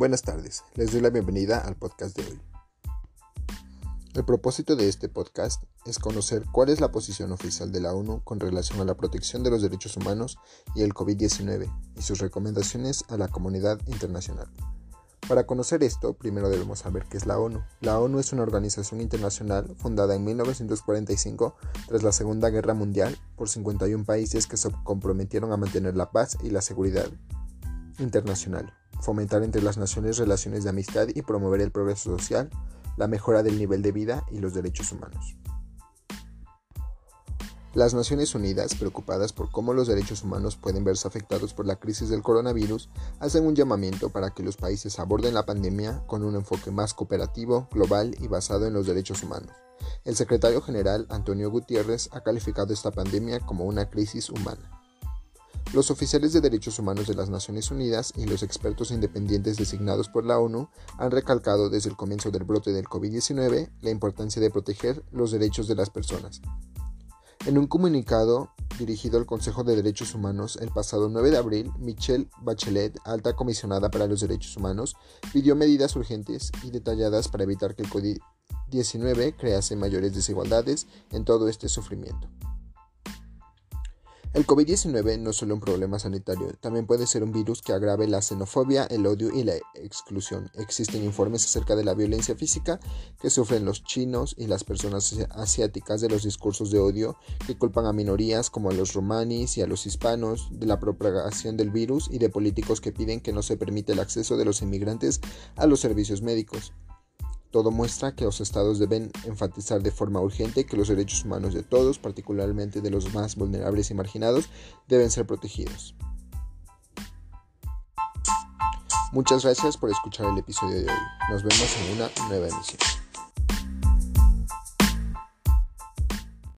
Buenas tardes, les doy la bienvenida al podcast de hoy. El propósito de este podcast es conocer cuál es la posición oficial de la ONU con relación a la protección de los derechos humanos y el COVID-19 y sus recomendaciones a la comunidad internacional. Para conocer esto, primero debemos saber qué es la ONU. La ONU es una organización internacional fundada en 1945 tras la Segunda Guerra Mundial por 51 países que se comprometieron a mantener la paz y la seguridad internacional fomentar entre las naciones relaciones de amistad y promover el progreso social, la mejora del nivel de vida y los derechos humanos. Las Naciones Unidas, preocupadas por cómo los derechos humanos pueden verse afectados por la crisis del coronavirus, hacen un llamamiento para que los países aborden la pandemia con un enfoque más cooperativo, global y basado en los derechos humanos. El secretario general Antonio Gutiérrez ha calificado esta pandemia como una crisis humana. Los oficiales de derechos humanos de las Naciones Unidas y los expertos independientes designados por la ONU han recalcado desde el comienzo del brote del COVID-19 la importancia de proteger los derechos de las personas. En un comunicado dirigido al Consejo de Derechos Humanos el pasado 9 de abril, Michelle Bachelet, alta comisionada para los derechos humanos, pidió medidas urgentes y detalladas para evitar que el COVID-19 crease mayores desigualdades en todo este sufrimiento. El COVID-19 no es solo un problema sanitario, también puede ser un virus que agrave la xenofobia, el odio y la exclusión. Existen informes acerca de la violencia física que sufren los chinos y las personas asiáticas de los discursos de odio que culpan a minorías como a los romanis y a los hispanos de la propagación del virus y de políticos que piden que no se permite el acceso de los inmigrantes a los servicios médicos. Todo muestra que los estados deben enfatizar de forma urgente que los derechos humanos de todos, particularmente de los más vulnerables y marginados, deben ser protegidos. Muchas gracias por escuchar el episodio de hoy. Nos vemos en una nueva emisión.